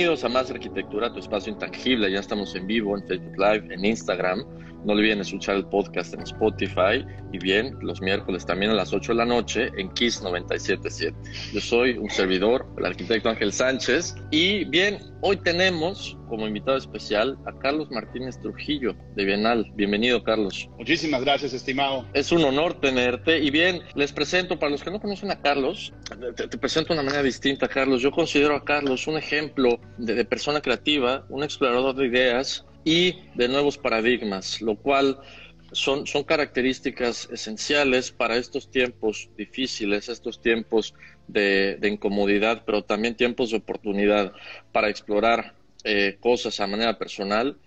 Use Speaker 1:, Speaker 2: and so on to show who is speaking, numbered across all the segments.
Speaker 1: Bienvenidos a Más Arquitectura, tu espacio intangible. Ya estamos en vivo en Facebook Live, en Instagram. No olviden escuchar el podcast en Spotify y bien, los miércoles también a las 8 de la noche en Kiss 977. Yo soy un servidor, el arquitecto Ángel Sánchez. Y bien, hoy tenemos como invitado especial a Carlos Martínez Trujillo de Bienal. Bienvenido, Carlos.
Speaker 2: Muchísimas gracias, estimado.
Speaker 1: Es un honor tenerte. Y bien, les presento, para los que no conocen a Carlos, te, te presento de una manera distinta, Carlos. Yo considero a Carlos un ejemplo de, de persona creativa, un explorador de ideas y de nuevos paradigmas, lo cual son, son características esenciales para estos tiempos difíciles, estos tiempos de, de incomodidad, pero también tiempos de oportunidad para explorar eh, cosas a manera personal.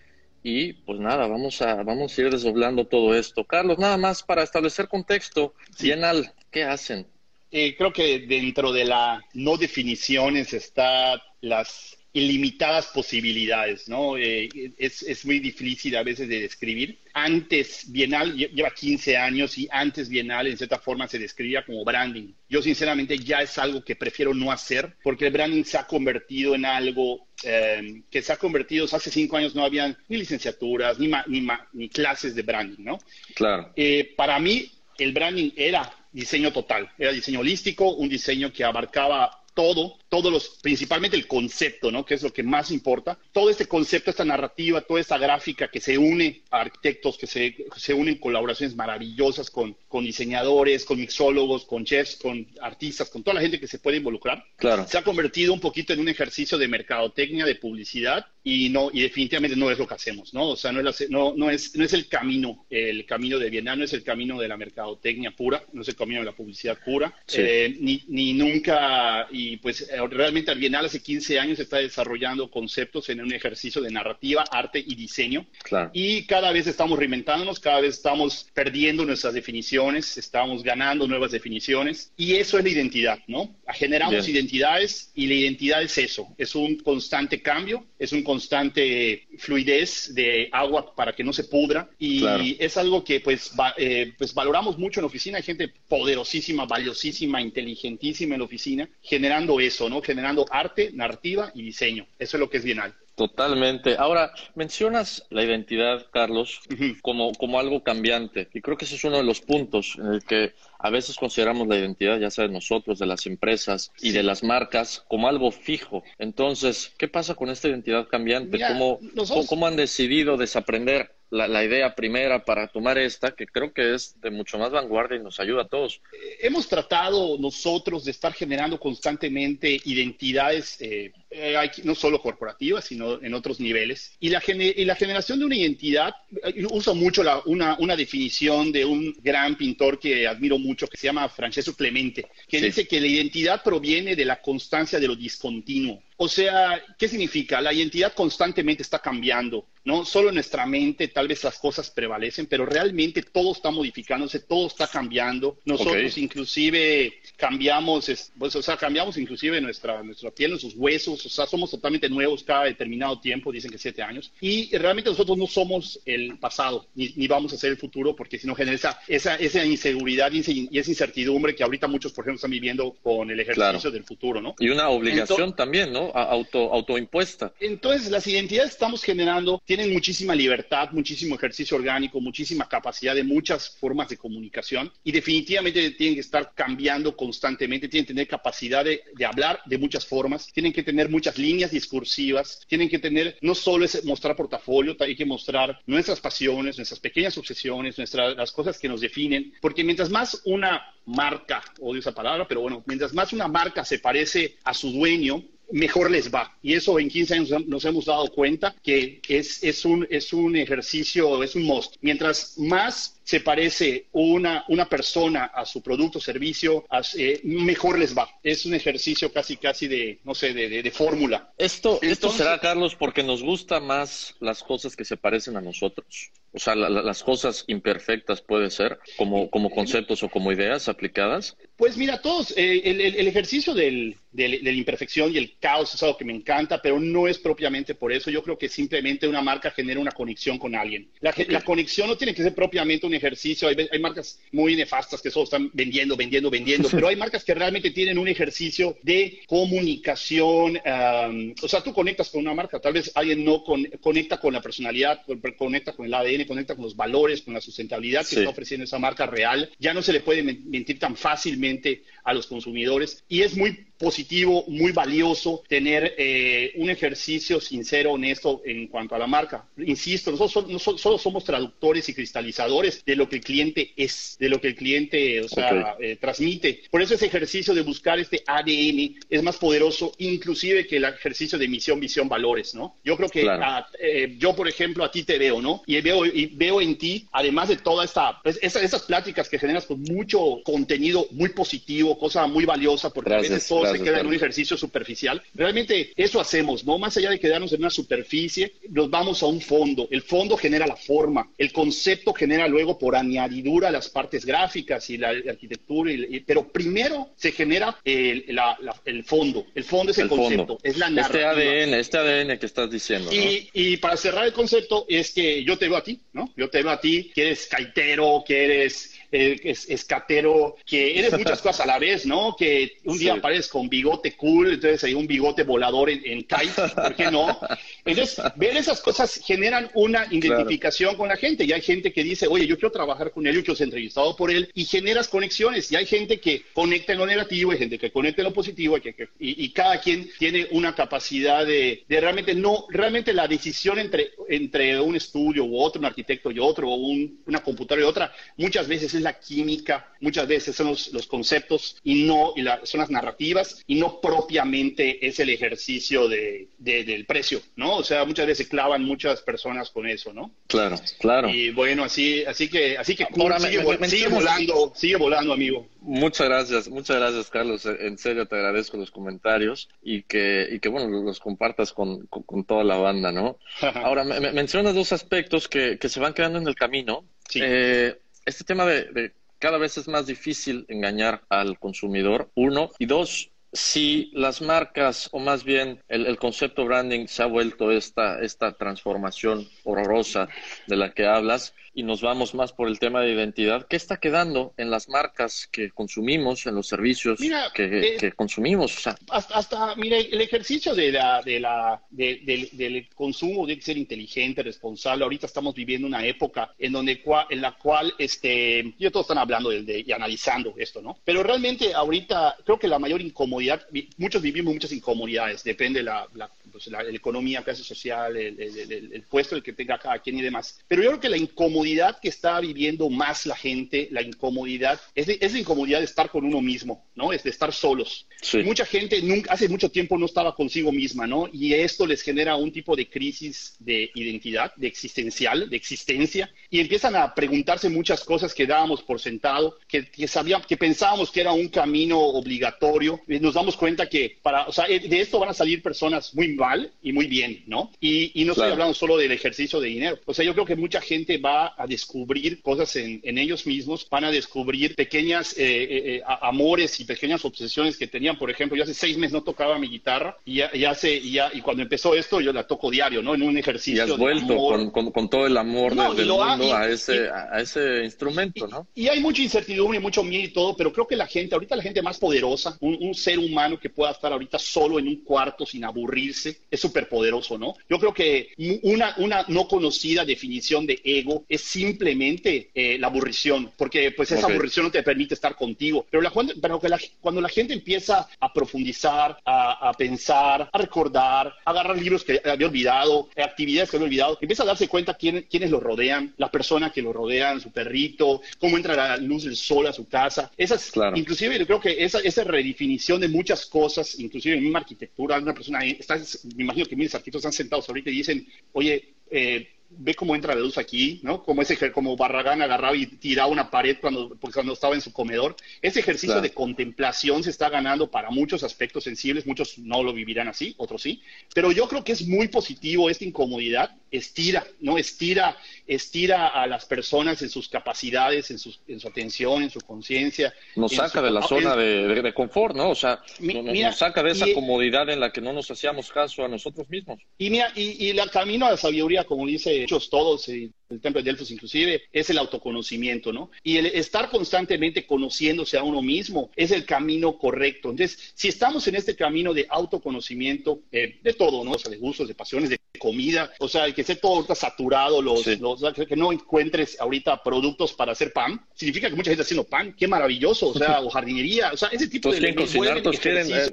Speaker 1: Y pues nada, vamos a, vamos a ir desdoblando todo esto. Carlos, nada más para establecer contexto, Bienal, ¿qué hacen?
Speaker 2: Eh, creo que dentro de la no definiciones está las ilimitadas posibilidades, ¿no? Eh, es, es, muy difícil a veces de describir. Antes Bienal lleva 15 años y antes Bienal en cierta forma se describía como branding. Yo sinceramente ya es algo que prefiero no hacer porque el branding se ha convertido en algo eh, que se ha convertido, hace cinco años no habían ni licenciaturas ni, ma, ni, ma, ni clases de branding, ¿no?
Speaker 1: Claro.
Speaker 2: Eh, para mí el branding era diseño total, era diseño holístico, un diseño que abarcaba todo, todos los, principalmente el concepto, ¿no? Que es lo que más importa. Todo este concepto, esta narrativa, toda esta gráfica que se une a arquitectos, que se, se unen colaboraciones maravillosas con, con diseñadores, con mixólogos, con chefs, con artistas, con toda la gente que se puede involucrar.
Speaker 1: Claro.
Speaker 2: Se ha convertido un poquito en un ejercicio de mercadotecnia, de publicidad, y no, y definitivamente no es lo que hacemos, ¿no? O sea, no es, la, no, no es, no es el camino, el camino de Vietnam, no es el camino de la mercadotecnia pura, no es el camino de la publicidad pura,
Speaker 1: Sí.
Speaker 2: eh, ni, ni nunca, y pues eh, realmente al Bienal hace 15 años está desarrollando conceptos en un ejercicio de narrativa, arte y diseño.
Speaker 1: Claro.
Speaker 2: Y cada vez estamos reinventándonos, cada vez estamos perdiendo nuestras definiciones, estamos ganando nuevas definiciones. Y eso es la identidad, ¿no? Generamos
Speaker 1: Bien.
Speaker 2: identidades y la identidad es eso, es un constante cambio, es un constante fluidez de agua para que no se pudra. Y
Speaker 1: Claro.
Speaker 2: es algo que pues, va- eh, pues valoramos mucho en la oficina. Hay gente poderosísima, valiosísima, inteligentísima en la oficina, generando eso, ¿no? Generando arte, narrativa y diseño. Eso es lo que es Bienal.
Speaker 1: Totalmente. Ahora, mencionas la identidad, Carlos, como, como algo cambiante. Y creo que ese es uno de los puntos en el que a veces consideramos la identidad, ya sea de nosotros, de las empresas y de las marcas, como algo fijo. Entonces, ¿qué pasa con esta identidad cambiante?
Speaker 2: Mira,
Speaker 1: ¿Cómo,
Speaker 2: nosotros-
Speaker 1: cómo, cómo han decidido desaprender la, la idea primera para tomar esta, que creo que es de mucho más vanguardia y nos ayuda a todos?
Speaker 2: hemos tratado nosotros de estar generando constantemente identidades, eh, eh, no solo corporativas, sino en otros niveles. Y la, gene- y la generación de una identidad, eh, uso mucho la- una, una definición de un gran pintor que admiro mucho, que se llama Francesco Clemente, que
Speaker 1: Sí.
Speaker 2: dice que la identidad proviene de la constancia de lo discontinuo. O sea, ¿qué significa? La identidad constantemente está cambiando, ¿no? Solo en nuestra mente tal vez las cosas prevalecen, pero realmente todo está modificándose, todo está cambiando. Nosotros
Speaker 1: Ok.
Speaker 2: inclusive cambiamos, es- pues, o sea, cambiamos inclusive nuestra, nuestra piel, nuestros huesos, o sea, somos totalmente nuevos cada determinado tiempo, dicen que siete años, y realmente nosotros no somos el pasado, ni, ni vamos a ser el futuro, porque si no genera esa, esa, esa inseguridad y esa- incertidumbre que ahorita muchos, por ejemplo, están viviendo con el ejercicio
Speaker 1: Claro.
Speaker 2: del futuro, ¿no?
Speaker 1: Y una obligación
Speaker 2: Ento-
Speaker 1: también, ¿no? Auto, autoimpuesta.
Speaker 2: Entonces, las identidades que estamos generando tienen muchísima libertad, muchísimo ejercicio orgánico, muchísima capacidad de muchas formas de comunicación y definitivamente tienen que estar cambiando constantemente, tienen que tener capacidad de, de hablar de muchas formas, tienen que tener muchas líneas discursivas, tienen que tener, no solo es mostrar portafolio, hay que mostrar nuestras pasiones, nuestras pequeñas obsesiones, nuestras, las cosas que nos definen, porque mientras más una marca, odio esa palabra, pero bueno, mientras más una marca se parece a su dueño, mejor les va. Y eso en 15 años nos hemos dado cuenta que es, es, un, es un ejercicio, es un most. Mientras más se parece una, una persona a su producto o servicio, eh, mejor les va. Es un ejercicio casi, casi de, no sé, de, de, fórmula.
Speaker 1: Esto, esto será, Carlos, porque nos gusta más las cosas que se parecen a nosotros. O sea, las cosas imperfectas puede ser, como, como conceptos o como ideas aplicadas.
Speaker 2: Pues mira, todos, eh, el, el, ejercicio del, de la imperfección y el caos es algo que me encanta, pero no es propiamente por eso. Yo creo que simplemente una marca genera una conexión con alguien. La, la conexión no tiene que ser propiamente un ejercicio. Hay, hay, marcas muy nefastas que solo están vendiendo, vendiendo, vendiendo, pero hay marcas que realmente tienen un ejercicio de comunicación. Um, o sea, tú conectas con una marca, tal vez alguien no con, conecta con la personalidad, conecta con el ADN, conecta con los valores, con la sustentabilidad que sí. está ofreciendo esa marca real. Ya no se le puede mentir tan fácilmente a los consumidores y es muy positivo, muy valioso tener eh, un ejercicio sincero, honesto en cuanto a la marca. Insisto, nosotros no solo somos traductores y cristalizadores de lo que el cliente es, de lo que el cliente, o sea, okay. eh, transmite. Por eso ese ejercicio de buscar este ADN es más poderoso, inclusive que el ejercicio de misión, visión, valores, ¿no? Yo creo que
Speaker 1: Claro.
Speaker 2: a- eh, yo, por ejemplo, a ti te veo, ¿no? Y veo, y veo en ti, además de toda esta, pues, esa- esas pláticas que generas con mucho contenido muy positivo, cosa muy valiosa, porque a
Speaker 1: Gracias,
Speaker 2: veces todo
Speaker 1: gracias,
Speaker 2: se queda en un ejercicio superficial. Realmente eso hacemos, ¿no? Más allá de quedarnos en una superficie, nos vamos a un fondo. El fondo genera la forma, el concepto genera luego por añadidura las partes gráficas y la, arquitectura, y- y- pero primero se genera el, la- la- el fondo. El fondo es el,
Speaker 1: El
Speaker 2: concepto,
Speaker 1: fondo.
Speaker 2: es la
Speaker 1: Este
Speaker 2: narrativa.
Speaker 1: ADN, este ADN que estás diciendo, ¿no?
Speaker 2: Y, y para cerrar el concepto, es que yo te veo a ti, ¿no? Yo te veo a ti, que eres caitero, que eres eh, es- escatero, que eres muchas cosas a la vez, ¿no? Que un día
Speaker 1: Sí.
Speaker 2: apareces con bigote cool, entonces hay un bigote volador en, en kite, ¿por qué no? Entonces, ver esas cosas generan una identificación con la gente. Y hay gente que dice, oye, yo quiero trabajar con él, yo quiero ser entrevistado por él, y generas conexiones. Y hay gente que conecta en lo negativo, hay gente que conecta en lo positivo, y, que- que- y- y cada quien tiene una capacidad de, de realmente no, realmente la decisión entre, entre un estudio u otro, un arquitecto y otro, o un- una computadora y otra, muchas veces es la química, muchas veces son los, los conceptos y no, y la- son las narrativas, y no propiamente es el ejercicio de, de- del precio, ¿no? O sea, muchas veces se clavan muchas personas con eso, ¿no?
Speaker 1: Claro, claro.
Speaker 2: Y bueno, así, así que, así que
Speaker 1: Ahora,
Speaker 2: sigue,
Speaker 1: me- me-
Speaker 2: sigue volando, sigue volando, amigo.
Speaker 1: Muchas gracias, muchas gracias, Carlos. En serio, te agradezco los comentarios y que, y que bueno, los compartas con, con, con toda la banda, ¿no? Ahora, me, me- mencionas dos aspectos que, que se van quedando en el camino.
Speaker 2: Sí.
Speaker 1: Eh, este tema de, cada vez es más difícil engañar al consumidor, uno, y dos, si las marcas, o más bien el, el concepto branding se ha vuelto esta, esta transformación horrorosa de la que hablas, y nos vamos más por el tema de identidad, ¿qué está quedando en las marcas que consumimos, en los servicios
Speaker 2: Mira,
Speaker 1: que,
Speaker 2: eh,
Speaker 1: que consumimos? O sea,
Speaker 2: hasta, hasta, mire, el ejercicio de la, de la, de- del- del consumo tiene que ser inteligente, responsable. Ahorita estamos viviendo una época en donde en la cual, este, ya todos están hablando de, y analizando esto, ¿no? Pero realmente ahorita creo que la mayor incomodidad, muchos vivimos muchas incomodidades, depende la, la, pues, la- la economía, clase social, el, el- el- el puesto el que tenga cada quien y demás. Pero yo creo que la incomodidad que está viviendo más la gente, la incomodidad, es, de- es la incomodidad de estar con uno mismo, ¿no? Es de estar solos.
Speaker 1: Sí.
Speaker 2: Mucha gente nunca, hace mucho tiempo no estaba consigo misma, ¿no? Y esto les genera un tipo de crisis de identidad, de existencial, de existencia, y empiezan a preguntarse muchas cosas que dábamos por sentado, que, que sabíamos, que pensábamos que era un camino obligatorio. Nos damos cuenta que para, o sea, eh, de esto van a salir personas muy mal y muy bien, ¿no? Y, y no estoy
Speaker 1: Claro.
Speaker 2: hablando solo del ejercicio de dinero. O sea, yo creo que mucha gente va a descubrir cosas en, en ellos mismos, van a descubrir pequeñas eh, eh, eh, amores y pequeñas obsesiones que tenían. Por ejemplo, yo hace seis meses no tocaba mi guitarra y ya, y hace, y, ya, y cuando empezó esto yo la toco diario, ¿no? En un
Speaker 1: y
Speaker 2: ejercicio
Speaker 1: has
Speaker 2: de
Speaker 1: vuelto con, con, con todo el amor
Speaker 2: No,
Speaker 1: de-
Speaker 2: y
Speaker 1: del
Speaker 2: ha-
Speaker 1: mundo
Speaker 2: y-
Speaker 1: a, ese,
Speaker 2: y-
Speaker 1: a ese instrumento, ¿no?
Speaker 2: Y hay mucha incertidumbre, mucho miedo y todo, pero creo que la gente, ahorita la gente más poderosa, un, un ser humano que pueda estar ahorita solo en un cuarto sin aburrirse, es súper poderoso, ¿no? Yo creo que una, una no conocida definición de ego es simplemente eh, la aburrición, porque pues esa aburrición no te permite estar contigo. Pero, la, pero que cuando la gente empieza a profundizar, a, a, pensar, a recordar, a agarrar libros que había olvidado, actividades que había olvidado, empieza a darse cuenta quién, quiénes lo rodean, las personas que lo rodean, su perrito, cómo entra la luz del sol a su casa. Esas, inclusive yo creo que esa, esa redefinición de muchas cosas, inclusive en misma arquitectura, una persona, está, me imagino que miles de arquitectos están sentados ahorita y dicen, oye, eh, ve cómo entra la luz aquí, ¿no? Como ese como Barragán agarraba y tiraba una pared cuando, cuando estaba en su comedor. Ese ejercicio de contemplación se está ganando para muchos aspectos sensibles, muchos no lo vivirán así, otros sí, pero yo creo que es muy positivo esta incomodidad, estira, ¿no? Estira, estira a las personas en sus capacidades, en, en su atención, en su conciencia.
Speaker 1: Nos saca de la zona de, confort, ¿no? O sea, nos saca de esa comodidad en la que no nos hacíamos caso a nosotros mismos.
Speaker 2: Y, mira, y, y el camino a la sabiduría, como dice hechos todos, el templo de Delfos inclusive, es el autoconocimiento, ¿no? Y el estar constantemente conociéndose a uno mismo es el camino correcto. Entonces, si estamos en este camino de autoconocimiento, eh, de todo, ¿no? O sea, de gustos, de pasiones, de comida, o sea, que esté todo saturado, los, que no encuentres ahorita productos para hacer pan, significa que mucha gente está haciendo pan, qué maravilloso, o sea, o jardinería, o sea, ese tipo de...
Speaker 1: Quieren cocinar, quieren... Eh,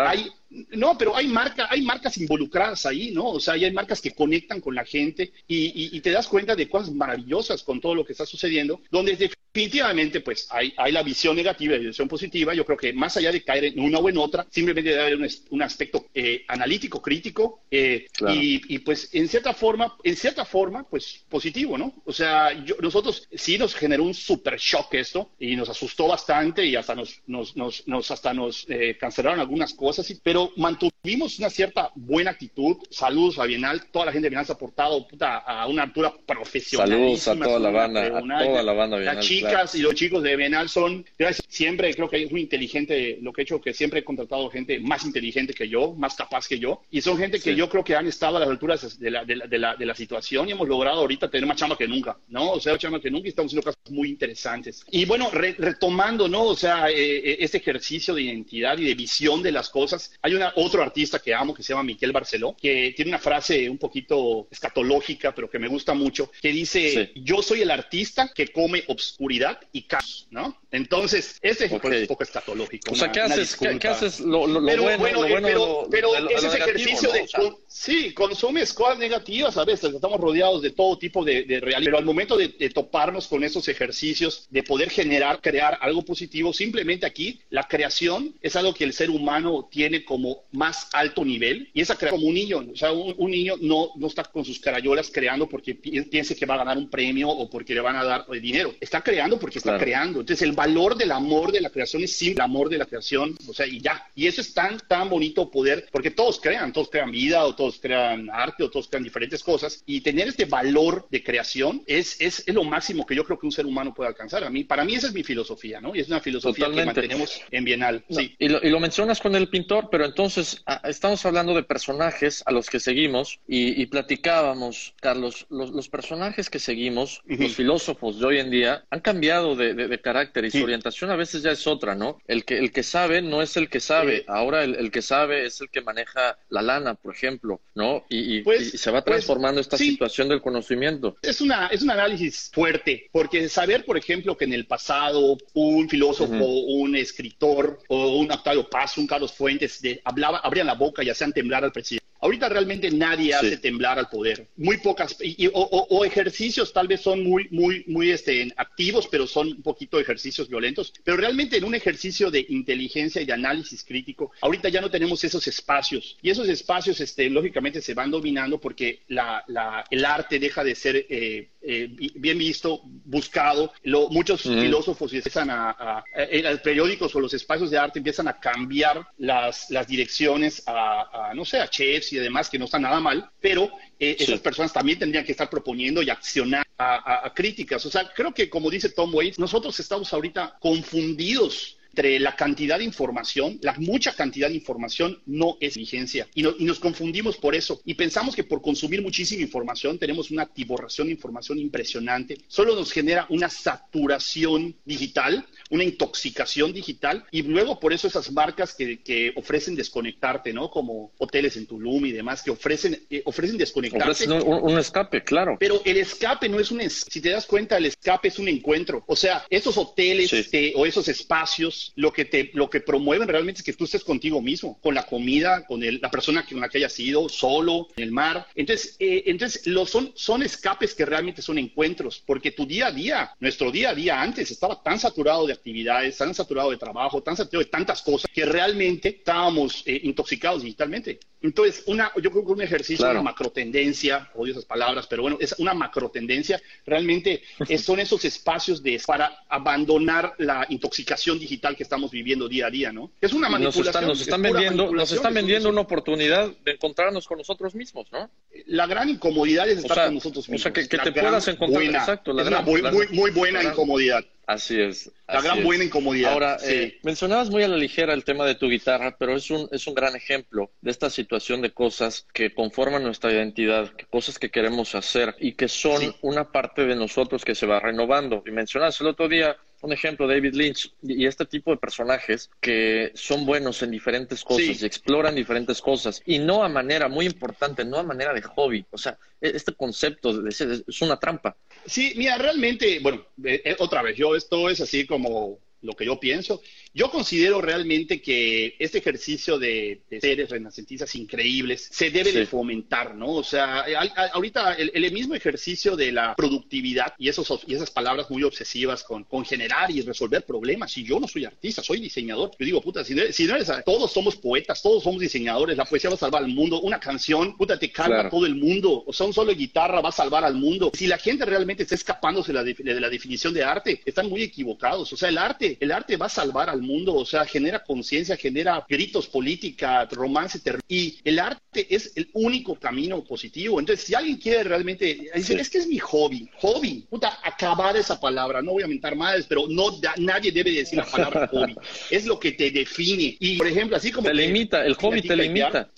Speaker 2: hay, no, pero hay, marca, hay marcas involucradas ahí, ¿no? O sea, hay marcas que conectan con la gente y, te das cuenta de cosas maravillosas con todo lo que está sucediendo, donde definitivamente pues hay, hay la visión negativa y la visión positiva. Yo creo que más allá de caer en una o en otra, simplemente debe haber un, aspecto eh, analítico, crítico eh, y, pues en cierta forma, en cierta forma, pues positivo, ¿no? O sea, nosotros sí nos generó un super shock esto y nos asustó bastante y hasta nos, nos, nos, hasta nos eh, cancelaron algunas cosas, pero mantuvimos una cierta buena actitud. Saludos a Bienal, toda la gente de Bienal se ha portado a una altura profesional.
Speaker 1: Saludos a toda la banda, a toda la banda
Speaker 2: Bienal. Las chicas y los chicos de Bienal son, siempre creo que es muy inteligente lo que he hecho, que siempre he contratado gente más inteligente que yo, más capaz que yo, y son gente que yo creo que han estado a las alturas de la, de la, de la, situación y hemos logrado ahorita tener más chamba que nunca, ¿no? O sea, más chamba que nunca y estamos haciendo cosas muy interesantes. Y bueno, retomando, ¿no? O sea, eh, eh, este ejercicio de identidad y de visión de las cosas, hay una, otro artista que amo que se llama Miquel Barceló, que tiene una frase un poquito escatológica, pero que me gusta mucho, que dice, yo soy el artista que come obscuridad y caos, ¿no? Entonces, ese es un poco escatológico.
Speaker 1: O sea, ¿qué, haces, ¿qué, haces lo, lo,
Speaker 2: pero,
Speaker 1: bueno,
Speaker 2: pero, pero ese ejercicio de... sí, consumes cosas negativas a veces, estamos rodeados de todo tipo de, de realidad, pero al momento de, toparnos con esos ejercicios, de poder generar, crear algo positivo, simplemente aquí la creación es algo que el ser humano tiene como más alto nivel y esa crea como un niño, o sea, un, niño no, no está con sus carayolas creando porque piense que va a ganar un premio o porque le van a dar dinero, está creando porque está creando. Entonces, el valor del amor de la creación es simple, el amor de la creación, o sea, y ya. Y eso es tan, tan bonito poder, porque todos crean, todos crean vida, o todos crean arte, o todos crean diferentes cosas, y tener este valor de creación es, es, es lo máximo que yo creo que un ser humano puede alcanzar. A mí, para mí esa es mi filosofía, ¿no? Y es una filosofía que mantenemos en Bienal. sí.
Speaker 1: y, lo, y, lo, mencionas con el pintor, pero entonces estamos hablando de personajes a los que seguimos y, platicábamos, Carlos, los, los, personajes que seguimos, los filósofos de hoy en día, han cambiado de, de, de carácter y su orientación a veces ya es otra, ¿no? El que, el que sabe no es el que sabe, ahora el, que sabe es el que maneja la lana, por ejemplo, ¿no? Y,
Speaker 2: pues,
Speaker 1: se va pues, transformando esta situación del conocimiento.
Speaker 2: Es, una, es un análisis fuerte, porque saber, por ejemplo, que en el pasado un filósofo, un escritor o un Octavio Paz, un Carlos Fuentes, de, hablaba, abrían la boca y hacían temblar al presidente. Ahorita realmente nadie hace temblar al poder. Muy pocas, y, o, ejercicios tal vez son muy, muy, muy este, activos, pero son un poquito ejercicios violentos. Pero realmente en un ejercicio de inteligencia y de análisis crítico, ahorita ya no tenemos esos espacios. Y esos espacios, este, lógicamente, se van dominando porque la, la, el arte deja de ser eh, eh, bien visto, buscado. muchos filósofos empiezan a, a, en los periódicos o los espacios de arte empiezan a cambiar las, las direcciones a, no sé, a chefs y demás, que no está nada mal, pero eh, esas personas también tendrían que estar proponiendo y accionar a, críticas. O sea, creo que como dice Tom Waits, nosotros estamos ahorita confundidos entre la cantidad de información, la mucha cantidad de información no es inteligencia. Y, y nos confundimos por eso. Y pensamos que por consumir muchísima información tenemos una atiborración de información impresionante. Solo nos genera una saturación digital, una intoxicación digital. Y luego por eso esas marcas que, que ofrecen desconectarte, ¿no? Como hoteles en Tulum y demás, que ofrecen, eh, ofrecen desconectarte.
Speaker 1: Ofrecen un, un, escape, claro.
Speaker 2: Pero el escape no es un, si te das cuenta, el escape es un encuentro. O sea, esos hoteles sí. te, o esos espacios, lo que te, lo que promueven realmente es que tú estés contigo mismo, con la comida, con el, la persona con la que hayas ido, solo, en el mar. Entonces, eh, entonces son, son escapes que realmente son encuentros, porque tu día a día, nuestro día a día antes estaba tan saturado de actividades, tan saturado de trabajo, tan saturado de tantas cosas, que realmente estábamos eh, intoxicados digitalmente. Entonces, una, yo creo que un ejercicio, claro. una macrotendencia, odio esas palabras, pero bueno, es una macrotendencia, realmente es, son esos espacios de, para abandonar la intoxicación digital que estamos viviendo día a día, ¿no? Es una manipulación.
Speaker 1: Nos están, nos están vendiendo, nos están vendiendo una oportunidad de encontrarnos con nosotros mismos, ¿no?
Speaker 2: La gran incomodidad es estar o sea, con nosotros mismos.
Speaker 1: O sea, que, que te puedas encontrar,
Speaker 2: buena,
Speaker 1: exacto. La
Speaker 2: es
Speaker 1: gran,
Speaker 2: una muy,
Speaker 1: la,
Speaker 2: muy, muy buena
Speaker 1: la,
Speaker 2: incomodidad.
Speaker 1: Así es.
Speaker 2: La
Speaker 1: así
Speaker 2: gran
Speaker 1: es.
Speaker 2: buena incomodidad.
Speaker 1: Ahora,
Speaker 2: sí.
Speaker 1: eh, mencionabas muy a la ligera el tema de tu guitarra, pero es un, es un gran ejemplo de esta situación de cosas que conforman nuestra identidad, cosas que queremos hacer y que son
Speaker 2: Sí.
Speaker 1: una parte de nosotros que se va renovando. Y mencionabas el otro día un ejemplo, David Lynch, y este tipo de personajes que son buenos en diferentes cosas
Speaker 2: Sí.
Speaker 1: y exploran diferentes cosas, y no a manera, muy importante, no a manera de hobby. O sea, e- este concepto de, de- es una trampa.
Speaker 2: Sí, mira, realmente, bueno, eh, eh, otra vez, yo esto es así como lo que yo pienso. Yo considero realmente que este ejercicio de, de seres renacentistas increíbles se debe
Speaker 1: Sí.
Speaker 2: de fomentar, ¿no? O sea, ahorita el, el mismo ejercicio de la productividad y, esos, y esas palabras muy obsesivas con, con generar y resolver problemas. Y yo no soy artista, soy diseñador. Yo digo, puta, si no, si no eres, todos somos poetas, todos somos diseñadores, la poesía va a salvar al mundo, una canción, puta, te calma
Speaker 1: Claro.
Speaker 2: todo el mundo, o sea, un solo de guitarra va a salvar al mundo. Si la gente realmente está escapándose de la, de, de la definición de arte, están muy equivocados. O sea, el arte, el arte va a salvar al mundo, o sea, genera conciencia, genera gritos, política, romance, y el arte es el único camino positivo. Entonces, si alguien quiere realmente,
Speaker 1: Sí.
Speaker 2: es que es mi hobby, hobby, puta, acabar esa palabra, no voy a mentar más, pero no, da- nadie debe decir la palabra hobby, es lo que te define. Y, por ejemplo, así como...
Speaker 1: Te
Speaker 2: que-
Speaker 1: limita, el hobby te limita.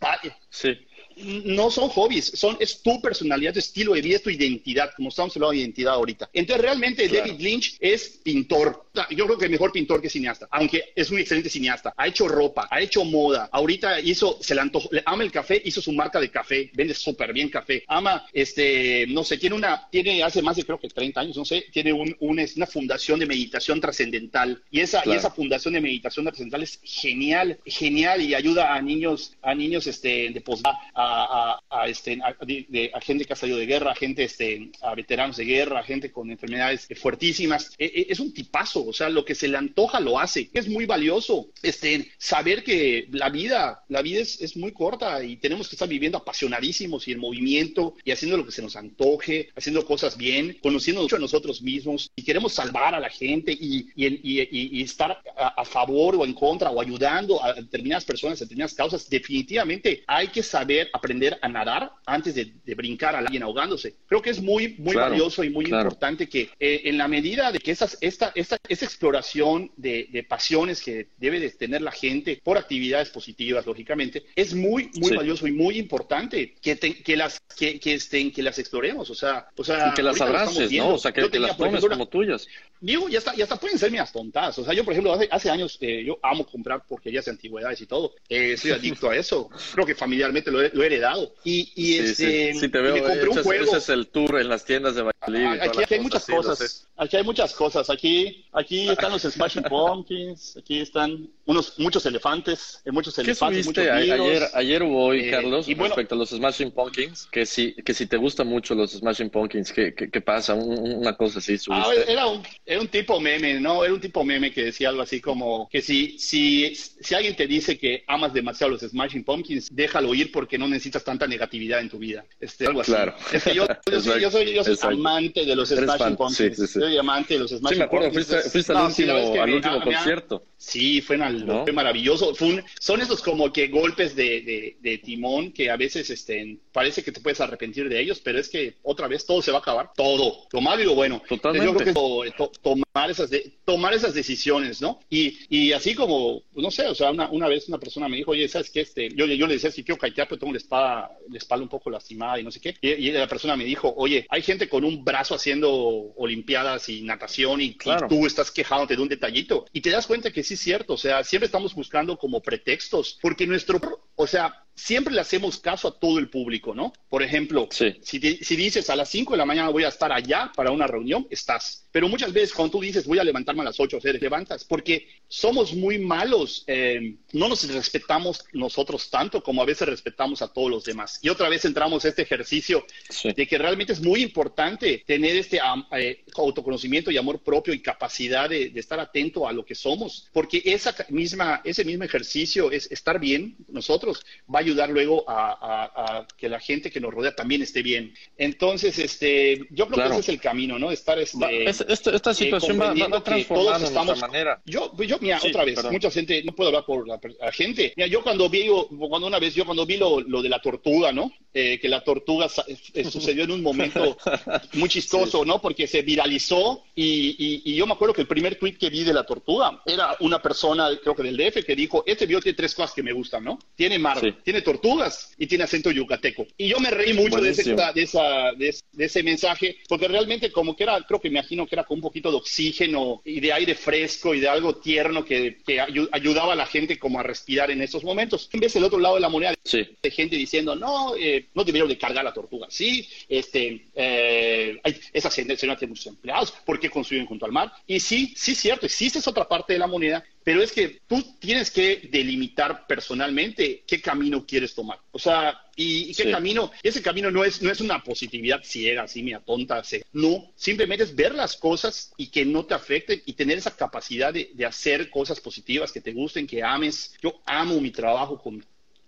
Speaker 1: Sí.
Speaker 2: No son hobbies, son, es tu personalidad, tu estilo de vida, tu identidad, como estamos hablando de identidad ahorita. Entonces, realmente
Speaker 1: Claro.
Speaker 2: David Lynch es pintor. Yo creo que mejor pintor que cineasta, aunque es un excelente cineasta. Ha hecho ropa, ha hecho moda. Ahorita hizo, se le antojó, le ama el café, hizo su marca de café, vende súper bien café. Ama, este, no sé, tiene una, tiene hace más de creo que 30 años, no sé, tiene un, un- es una fundación de meditación trascendental. Y esa,
Speaker 1: Claro.
Speaker 2: y esa fundación de meditación trascendental es genial, genial y ayuda a niños, a niños este, de posgrado, a, a, a, este, a, de- a gente que ha salido de guerra, a gente, este, a veteranos de guerra, a gente con enfermedades fuertísimas. E- e- es un tipazo, o sea, lo que se le antoja lo hace. Es muy valioso este, saber que la vida, la vida es, es muy corta y tenemos que estar viviendo apasionadísimos y en movimiento y haciendo lo que se nos antoje, haciendo cosas bien, conociendo mucho a nosotros mismos y queremos salvar a la gente y, y, y- y- estar a favor o en contra o ayudando a determinadas personas, a determinadas causas, definitivamente hay que saber aprender a nadar antes de, de brincar a alguien ahogándose. Creo que es muy, muy
Speaker 1: Claro,
Speaker 2: valioso y muy
Speaker 1: claro.
Speaker 2: importante que eh, en la medida de que esas, esta, esta, esta exploración de, de pasiones que debe de tener la gente por actividades positivas, lógicamente, es muy, muy
Speaker 1: Sí.
Speaker 2: valioso y muy importante que, te- que, las, que, que, estén, que las exploremos. O sea, o sea
Speaker 1: Y que las abraces. ¿no? O sea, que, que las tomes como tuyas.
Speaker 2: Digo, ya está, ya está, pueden ser mías tontas. O sea, yo, por ejemplo, hace, hace años, eh, yo amo comprar porquerías de antigüedades y todo. Eh, soy adicto a eso. Creo que familiarmente lo he, lo he heredado. Y, y
Speaker 1: Sí,
Speaker 2: este,
Speaker 1: sí, sí, te
Speaker 2: y
Speaker 1: veo.
Speaker 2: me compré un
Speaker 1: ese,
Speaker 2: juego.
Speaker 1: ese es el tour en las tiendas de Valladolid. y
Speaker 2: Ah, Aquí, aquí hay muchas cosas. Aquí hay muchas cosas. Aquí, aquí están los Smashing Pumpkins. Aquí están unos, muchos elefantes. eh, Muchos
Speaker 1: ¿Qué
Speaker 2: elefantes,
Speaker 1: subiste
Speaker 2: muchos
Speaker 1: ayer, ayer o hoy,
Speaker 2: Eh,
Speaker 1: Carlos,
Speaker 2: y bueno-
Speaker 1: respecto a los Smashing Pumpkins? Que si, que si te gustan mucho los Smashing Pumpkins, ¿qué, qué, qué pasa? Un- un- una cosa así
Speaker 2: Ah,
Speaker 1: subiste.
Speaker 2: era un, era un tipo meme, ¿no? Era un tipo meme que decía algo así como que si, si, si alguien te dice que amas demasiado los Smashing Pumpkins, déjalo ir porque no necesitas tanta negatividad en tu vida. Este, algo así.
Speaker 1: Claro.
Speaker 2: Es que yo, yo soy, yo soy, yo soy amante de los Smashing Pumpkins.
Speaker 1: sí, sí, sí.
Speaker 2: Soy amante de los Smashing
Speaker 1: Sí, me acuerdo,
Speaker 2: Pumpkins.
Speaker 1: fuiste, fuiste al
Speaker 2: No, la
Speaker 1: último,
Speaker 2: que
Speaker 1: al
Speaker 2: me-
Speaker 1: último concierto.
Speaker 2: Sí, fue,
Speaker 1: ¿No?
Speaker 2: fue maravilloso. Fue un- son esos como que golpes de, de- de timón que a veces este, parece que te puedes arrepentir de ellos, pero es que otra vez todo se va a acabar. Todo. Lo malo y lo bueno.
Speaker 1: Totalmente.
Speaker 2: Yo creo que to- to- tomar esas, de, tomar esas decisiones, ¿no? Y, y así como, pues, no sé, o sea, una, una, vez una persona me dijo, oye, ¿sabes qué? Este, yo, yo le decía, si quiero caitear, pero tengo la espalda, la espalda un poco lastimada y no sé qué. Y, y, la persona me dijo, oye, hay gente con un brazo haciendo olimpiadas y natación y, claro. y tú estás quejándote de un detallito. Y te das cuenta que sí es cierto, o sea, siempre estamos buscando como pretextos, porque nuestro, o sea, siempre le hacemos caso a todo el público, ¿no? Por ejemplo, sí. si, si, dices a las 5 de la mañana voy a estar allá para una reunión, estás. Pero muchas veces cuando tú dices voy a levantarme a las 8, o sea, te levantas, porque somos muy malos, eh, no nos respetamos nosotros tanto como a veces respetamos a todos los demás. Y otra vez entramos a este ejercicio sí. de que realmente es muy importante tener este eh, autoconocimiento y amor propio y capacidad de, de, estar atento a lo que somos, porque esa misma, ese mismo ejercicio es estar bien nosotros, va a ayudar luego a, a, a, que la gente que nos rodea también esté bien. Entonces, este, yo creo claro. que ese es el camino, ¿no? Estar este,
Speaker 1: va, es, esta, esta, situación eh, va, va, transformando estamos, manera.
Speaker 2: Yo, yo mira, sí, otra vez, perdón. mucha gente, no puedo hablar por la, la, gente. Mira, yo cuando vi, cuando una vez, yo cuando vi lo, lo de la tortuga, ¿no? Eh, que la tortuga eh, sucedió en un momento muy chistoso, sí. ¿no? Porque se viralizó y, y, y, yo me acuerdo que el primer tweet que vi de la tortuga era una persona, creo que del DF, que dijo, este video tiene tres cosas que me gustan, ¿no? Tiene mar, sí. tiene tortugas y tiene acento yucateco. Y yo me reí mucho de ese, de, esa, de, de, ese mensaje, porque realmente como que era, creo que me imagino que era con un poquito de oxígeno y de aire fresco y de algo tierno que, que ayudaba a la gente como a respirar en esos momentos. En vez del otro lado de la moneda,
Speaker 1: sí.
Speaker 2: de gente diciendo, no, eh, no debieron de cargar la tortuga. Sí, este, eh, hay, esa gente tiene muchos empleados, ¿por qué construyen junto al mar? Y sí, sí es cierto, existe esa otra parte de la moneda, pero es que tú tienes que delimitar personalmente qué camino quieres tomar. O sea, y, y qué sí. camino, ese camino no es, no es una positividad ciega, así, mira, tonta, ciega. no, simplemente es ver las cosas y que no te afecten y tener esa capacidad de, de hacer cosas positivas que te gusten, que ames. Yo amo mi trabajo con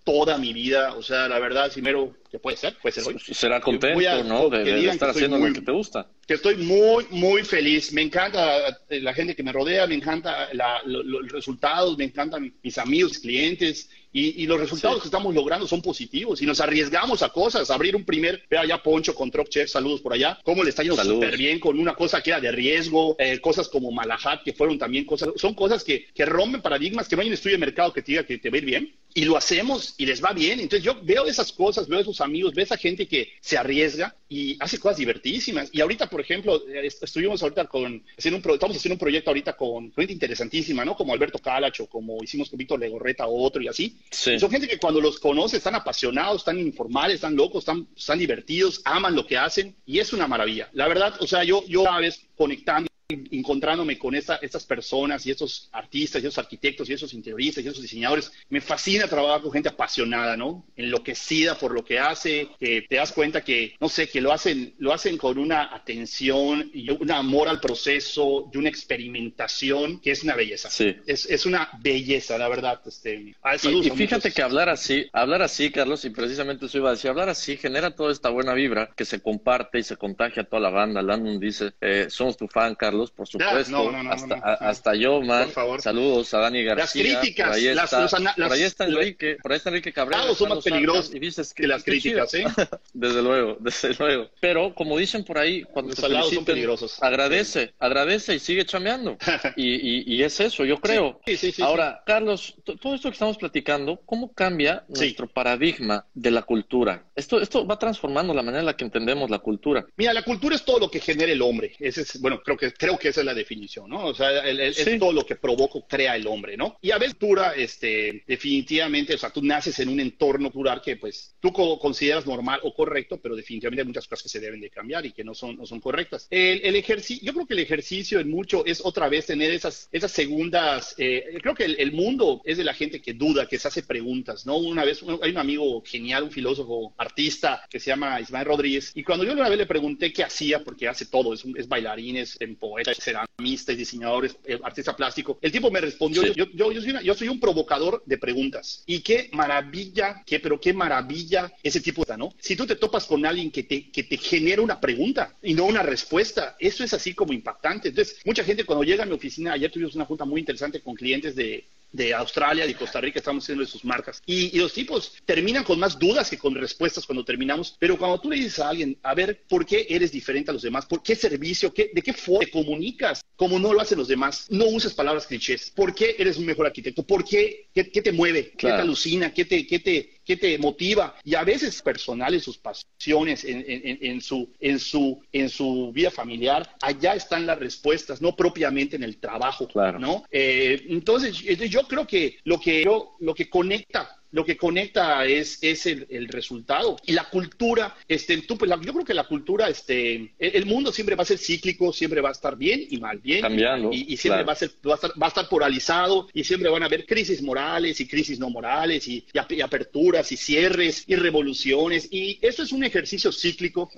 Speaker 2: toda mi vida, o sea, la verdad, primero, que puede ser, puede ser hoy.
Speaker 1: Será contento, a, ¿no? De, de estar haciendo muy, lo que te gusta.
Speaker 2: Que estoy muy, muy feliz. Me encanta la gente que me rodea, me encanta la, lo, los resultados, me encantan mis amigos, clientes, y, y los resultados sí. que estamos logrando son positivos. Y nos arriesgamos a cosas, abrir un primer, vea allá Poncho con Trop Chef, saludos por allá, cómo le está yendo súper bien con una cosa que era de riesgo, eh, cosas como Malahat, que fueron también cosas, son cosas que, que rompen paradigmas, que no hay un estudio de mercado que te diga que te va a ir bien, y lo hacemos y les va bien. Entonces yo veo esas cosas, veo esos amigos, veo esa gente que se arriesga y hace cosas divertidísimas. Y ahorita, por ejemplo, estuvimos ahorita con, haciendo un, estamos haciendo un proyecto ahorita con gente interesantísima, ¿no? Como Alberto Calacho, como hicimos con Víctor Legorreta o otro y así.
Speaker 1: Sí.
Speaker 2: Son gente que cuando los conoce están apasionados, están informales, están locos, están, están divertidos, aman lo que hacen y es una maravilla. La verdad, o sea, yo, yo cada vez conectando encontrándome con esta, estas personas y estos artistas y esos arquitectos y esos interioristas y esos diseñadores, me fascina trabajar con gente apasionada, ¿no? Enloquecida por lo que hace, que te das cuenta que, no sé, que lo hacen, lo hacen con una atención y un amor al proceso y una experimentación que es una belleza.
Speaker 1: Sí.
Speaker 2: Es, es una belleza, la verdad. Este,
Speaker 1: y, y fíjate que hablar así, hablar así, Carlos, y precisamente eso iba a decir, hablar así genera toda esta buena vibra que se comparte y se contagia a toda la banda. Landon dice, eh, somos tu fan, Carlos por supuesto.
Speaker 2: No, no, no,
Speaker 1: hasta, yo, man. Saludos a Dani García.
Speaker 2: Las críticas.
Speaker 1: Por ahí está,
Speaker 2: las, las,
Speaker 1: por ahí está Enrique, por ahí está Enrique Cabrera.
Speaker 2: Son más peligrosos y dices que, las críticas, ¿eh?
Speaker 1: desde luego, desde luego. Pero, como dicen por ahí, cuando
Speaker 2: Los te feliciten, son peligrosos.
Speaker 1: agradece, agradece y sigue chameando. y, y, y, es eso, yo creo.
Speaker 2: Sí, sí, sí.
Speaker 1: Ahora, Carlos, todo esto que estamos platicando, ¿cómo cambia nuestro paradigma de la cultura? Esto, esto va transformando la manera en la que entendemos la cultura.
Speaker 2: Mira, la cultura es todo lo que genera el hombre. Ese es, bueno, creo que, creo que esa es la definición. ¿no? O sea, el, el, sí. es todo lo que provoca, crea el hombre, ¿no? Y a veces, cultura, este, definitivamente, o sea, tú naces en un entorno plural que, pues, tú co consideras normal o correcto, pero definitivamente hay muchas cosas que se deben de cambiar y que no son, no son correctas. El, el ejercicio, yo creo que el ejercicio en mucho es otra vez tener esas, esas segundas, eh, creo que el, el, mundo es de la gente que duda, que se hace preguntas, ¿no? Una vez, un, hay un amigo genial, un filósofo, artista, que se llama Ismael Rodríguez, y cuando yo una vez le pregunté qué hacía, porque hace todo, es, un, es bailarín, es poeta, ceramista, es diseñador, es eh, artista plástico. El tipo me respondió, sí. yo, yo, yo, soy una, yo, soy un provocador de preguntas. Y qué maravilla, qué, pero qué maravilla ese tipo de, ¿no? Si tú te topas con alguien que te, que te genera una pregunta y no una respuesta, eso es así como impactante. Entonces, mucha gente cuando llega a mi oficina, ayer tuvimos una junta muy interesante con clientes de, de Australia, de Costa Rica, estamos haciendo de sus marcas. Y, los tipos terminan con más dudas que con respuestas cuando terminamos. Pero cuando tú le dices a alguien, a ver, ¿por qué eres diferente a los demás? ¿Por qué servicio? Qué, ¿De qué forma te comunicas? Como no lo hacen los demás. No uses palabras clichés. ¿Por qué eres un mejor arquitecto? ¿Por qué? ¿Qué, te mueve? ¿Qué te alucina? ¿Qué te, qué te, qué te motiva? Y a veces personales, sus pasiones en, en, en, su, en, su, en su vida familiar, allá están las respuestas, no propiamente en el trabajo. Claro. ¿no? Eh, entonces, yo creo que lo que, lo que conecta lo que conecta es, es el, resultado. Y la cultura, este, tú, pues, yo creo que la cultura, este, el, mundo siempre va a ser cíclico, siempre va a estar bien y mal, bien.
Speaker 1: Cambiando.
Speaker 2: Y, siempre va, a ser, va, a estar, va a estar polarizado y siempre van a haber crisis morales y crisis no morales y, aperturas y cierres y revoluciones. Y eso es un ejercicio cíclico,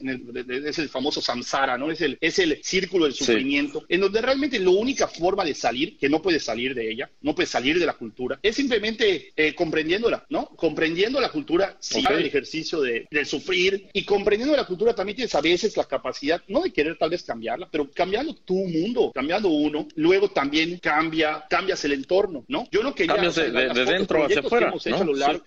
Speaker 2: es el famoso samsara, ¿no? Es el, es el círculo del sufrimiento, en donde realmente la única forma de salir, que no puedes salir de ella, no puedes salir de la cultura, es simplemente eh, ¿no? Comprendiendo la cultura, sí, el ejercicio de, sufrir y comprendiendo la cultura también tienes a veces la capacidad, no de querer tal vez cambiarla, pero cambiando tu mundo, cambiando uno, luego también cambia, cambias el entorno, ¿no?
Speaker 1: Yo no quería... Cambias de, dentro hacia afuera,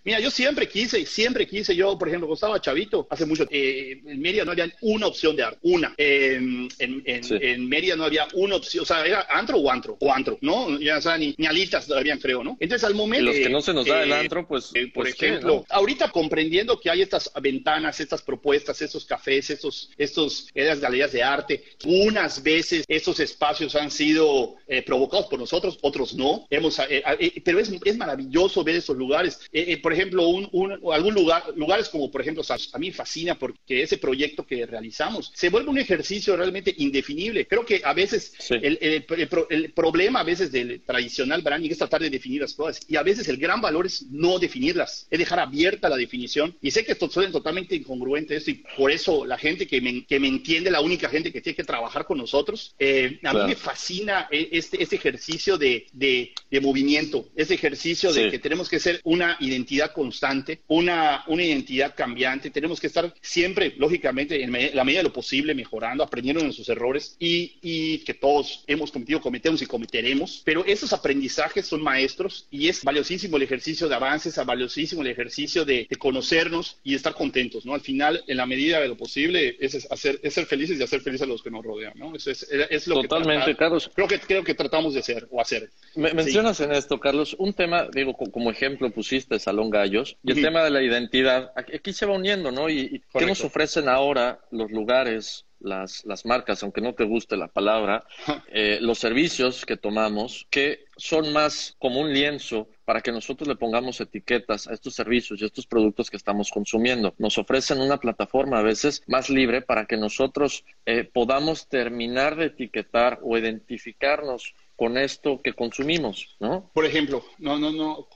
Speaker 2: Mira, yo siempre quise, siempre quise, yo, por ejemplo, cuando estaba chavito, hace mucho, eh, en Mérida no había una opción de arte, una. en, en, Mérida no había una opción, o sea, era antro o antro, o antro, ¿no? Ya, o ni, ni alitas habían, creo, ¿no? Entonces, al momento...
Speaker 1: los que no se nos da el eh, antro, pues
Speaker 2: pues, por pues ejemplo, ahorita comprendiendo que hay estas ventanas, estas propuestas, estos cafés, estos, estos, esas galerías de arte, unas veces estos espacios han sido eh, provocados por nosotros, otros no. Hemos, eh, eh, pero es, es, maravilloso ver esos lugares. por ejemplo, un, algún lugar, lugares como por ejemplo, a mí fascina porque ese proyecto que realizamos se vuelve un ejercicio realmente indefinible. Creo que a veces el, el, problema a veces del tradicional branding es tratar de definir las cosas y a veces el gran valor es no definir definirlas, es dejar abierta la definición. Y sé que esto suena totalmente incongruente esto, y por eso la gente que me, que me entiende, la única gente que tiene que trabajar con nosotros, eh, a mí me fascina e, este, este ejercicio de, de, movimiento, este ejercicio de que tenemos que ser una identidad constante, una, una identidad cambiante, tenemos que estar siempre, lógicamente, en la medida de lo posible, mejorando, aprendiendo de sus errores y, y que todos hemos cometido, cometemos y cometeremos, pero esos aprendizajes son maestros y es valiosísimo el ejercicio de avances, valiosísimo el ejercicio de, conocernos y estar contentos, ¿no? Al final, en la medida de lo posible, es, hacer, es ser felices y hacer felices a los que nos rodean, ¿no? Eso es, es lo
Speaker 1: Totalmente, Carlos.
Speaker 2: Creo que, creo que tratamos de hacer o hacer.
Speaker 1: mencionas en esto, Carlos, un tema, digo, como ejemplo pusiste Salón Gallos, y el tema de la identidad, aquí se va uniendo, ¿no? Y, y ¿qué nos ofrecen ahora los lugares las, las marcas, aunque no te guste la palabra, eh, los servicios que tomamos, que son más como un lienzo para que nosotros le pongamos etiquetas a estos servicios y a estos productos que estamos consumiendo. Nos ofrecen una plataforma a veces más libre para que nosotros eh, podamos terminar de etiquetar o identificarnos con esto que consumimos, ¿no?
Speaker 2: Por ejemplo, no, no, no.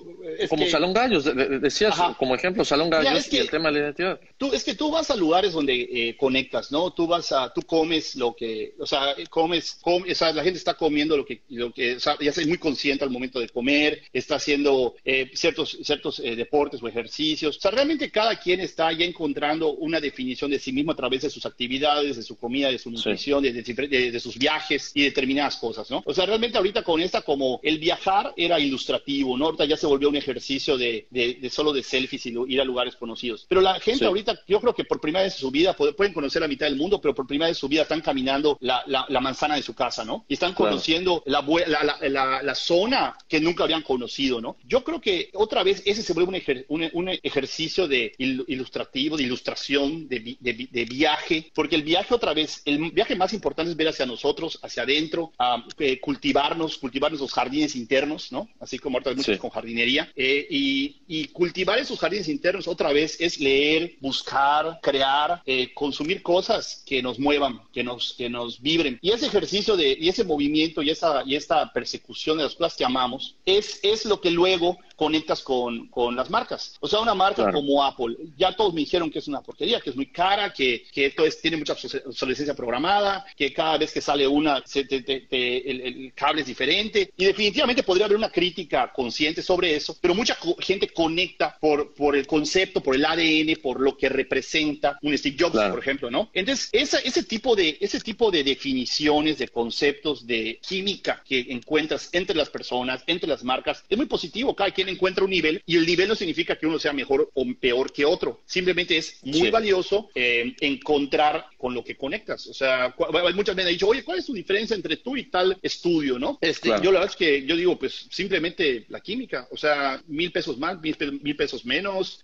Speaker 1: como Salón Gallos, decías como ejemplo Salón Gallos y el tema de la identidad.
Speaker 2: Tú, es que tú vas a lugares donde eh, conectas, ¿no? Tú vas a, tú comes lo que, o sea, comes, o sea, la gente está comiendo lo que, lo que, o sea, ya es muy consciente al momento de comer, está haciendo eh, ciertos, ciertos eh, deportes o ejercicios. O sea, realmente cada quien está ya encontrando una definición de sí mismo a través de sus actividades, de su comida, de su nutrición, de, de sus viajes y determinadas cosas, ¿no? O sea, realmente ahorita con esta como el viajar era ilustrativo, ¿no? Ahorita ya se volvió un ejercicio de, de, solo de selfies y ir a lugares conocidos. Pero la gente ahorita, yo creo que por primera vez en su vida pueden conocer la mitad del mundo, pero por primera vez en su vida están caminando la, la, manzana de su casa, ¿no? Y están conociendo la, la, la, zona que nunca habían conocido, ¿no? Yo creo que otra vez ese se vuelve un, un, ejercicio de ilustrativo, de ilustración, de, de, viaje, porque el viaje otra vez, el viaje más importante es ver hacia nosotros, hacia adentro, a eh, cultivar cultivarnos, cultivar nuestros jardines internos, ¿no? Así como ahorita muchos con jardinería. Eh, y, cultivar esos jardines internos otra vez es leer, buscar, crear, eh, consumir cosas que nos muevan, que nos, que nos vibren. Y ese ejercicio de, y ese movimiento y esa, y esta persecución de las cosas que amamos es, es lo que luego conectas con, con las marcas. O sea, una marca como Apple, ya todos me dijeron que es una porquería, que es muy cara, que, que entonces tiene mucha obsolescencia programada, que cada vez que sale una, se el, cable es diferente. Y definitivamente podría haber una crítica consciente sobre eso, pero mucha gente conecta por, por el concepto, por el ADN, por lo que representa un Steve Jobs, por ejemplo, ¿no? Entonces, esa, ese, tipo de, ese tipo de definiciones, de conceptos, de química que encuentras entre las personas, entre las marcas, es muy positivo. Cada quien encuentra un nivel y el nivel no significa que uno sea mejor o peor que otro. Simplemente es muy valioso eh, encontrar con lo que conectas. O sea, muchas veces han dicho, oye, ¿cuál es tu diferencia entre tú y tal estudio, no? Este, Yo la verdad es que yo digo, pues simplemente la química. O sea, mil pesos más, mil, pesos menos,